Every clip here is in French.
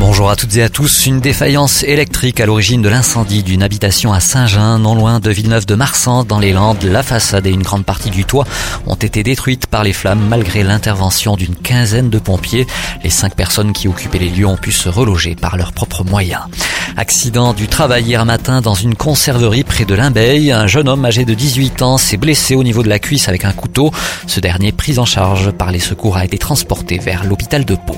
Bonjour à toutes et à tous. Une défaillance électrique à l'origine de l'incendie d'une habitation à Saint-Jean, non loin de Villeneuve de Marsan, dans les Landes. La façade et une grande partie du toit ont été détruites par les flammes malgré l'intervention d'une quinzaine de pompiers. Les cinq personnes qui occupaient les lieux ont pu se reloger par leurs propres moyens. Accident du travail hier matin dans une conserverie près de Limbeil. Un jeune homme âgé de 18 ans s'est blessé au niveau de la cuisse avec un couteau. Ce dernier, pris en charge par les secours, a été transporté vers l'hôpital de Pau.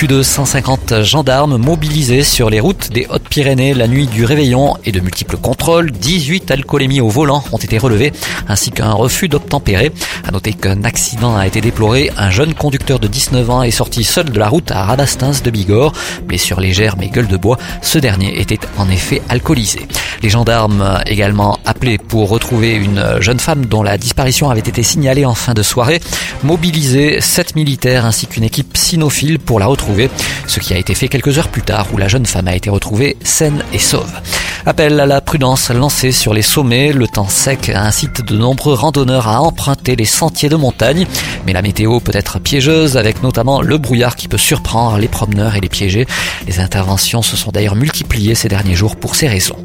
Plus de 150 gendarmes mobilisés sur les routes des Hautes-Pyrénées la nuit du réveillon et de multiples contrôles. 18 alcoolémies au volant ont été relevées ainsi qu'un refus d'obtempérer. À noter qu'un accident a été déploré. Un jeune conducteur de 19 ans est sorti seul de la route à Rabastins de Bigorre. Blessure légère mais gueule de bois. Ce dernier était en effet alcoolisé. Les gendarmes également appelés pour retrouver une jeune femme dont la disparition avait été signalée en fin de soirée. Mobilisés, sept militaires ainsi qu'une équipe cynophile pour la retrouver. Ce qui a été fait quelques heures plus tard où la jeune femme a été retrouvée saine et sauve. Appel à la prudence lancé sur les sommets. Le temps sec incite de nombreux randonneurs à emprunter les sentiers de montagne. Mais la météo peut être piégeuse avec notamment le brouillard qui peut surprendre les promeneurs et les piéger. Les interventions se sont d'ailleurs multipliées ces derniers jours pour ces raisons.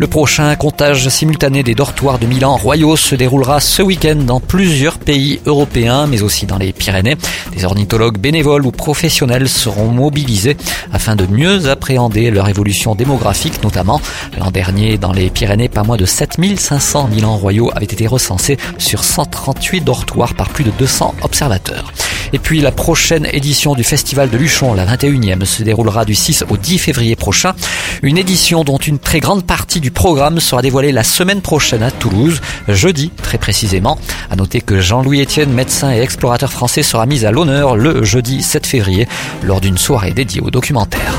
Le prochain comptage simultané des dortoirs de Milan royaux se déroulera ce week-end dans plusieurs pays européens, mais aussi dans les Pyrénées. Des ornithologues bénévoles ou professionnels seront mobilisés afin de mieux appréhender leur évolution démographique, notamment. L'an dernier, dans les Pyrénées, pas moins de 7500 Milan royaux avaient été recensés sur 138 dortoirs par plus de 200 observateurs. Et puis la prochaine édition du Festival de Luchon, la 21e, se déroulera du 6 au 10 février prochain. Une édition dont une très grande partie du programme sera dévoilée la semaine prochaine à Toulouse, jeudi très précisément. À noter que Jean-Louis Etienne, médecin et explorateur français, sera mis à l'honneur le jeudi 7 février lors d'une soirée dédiée au documentaire.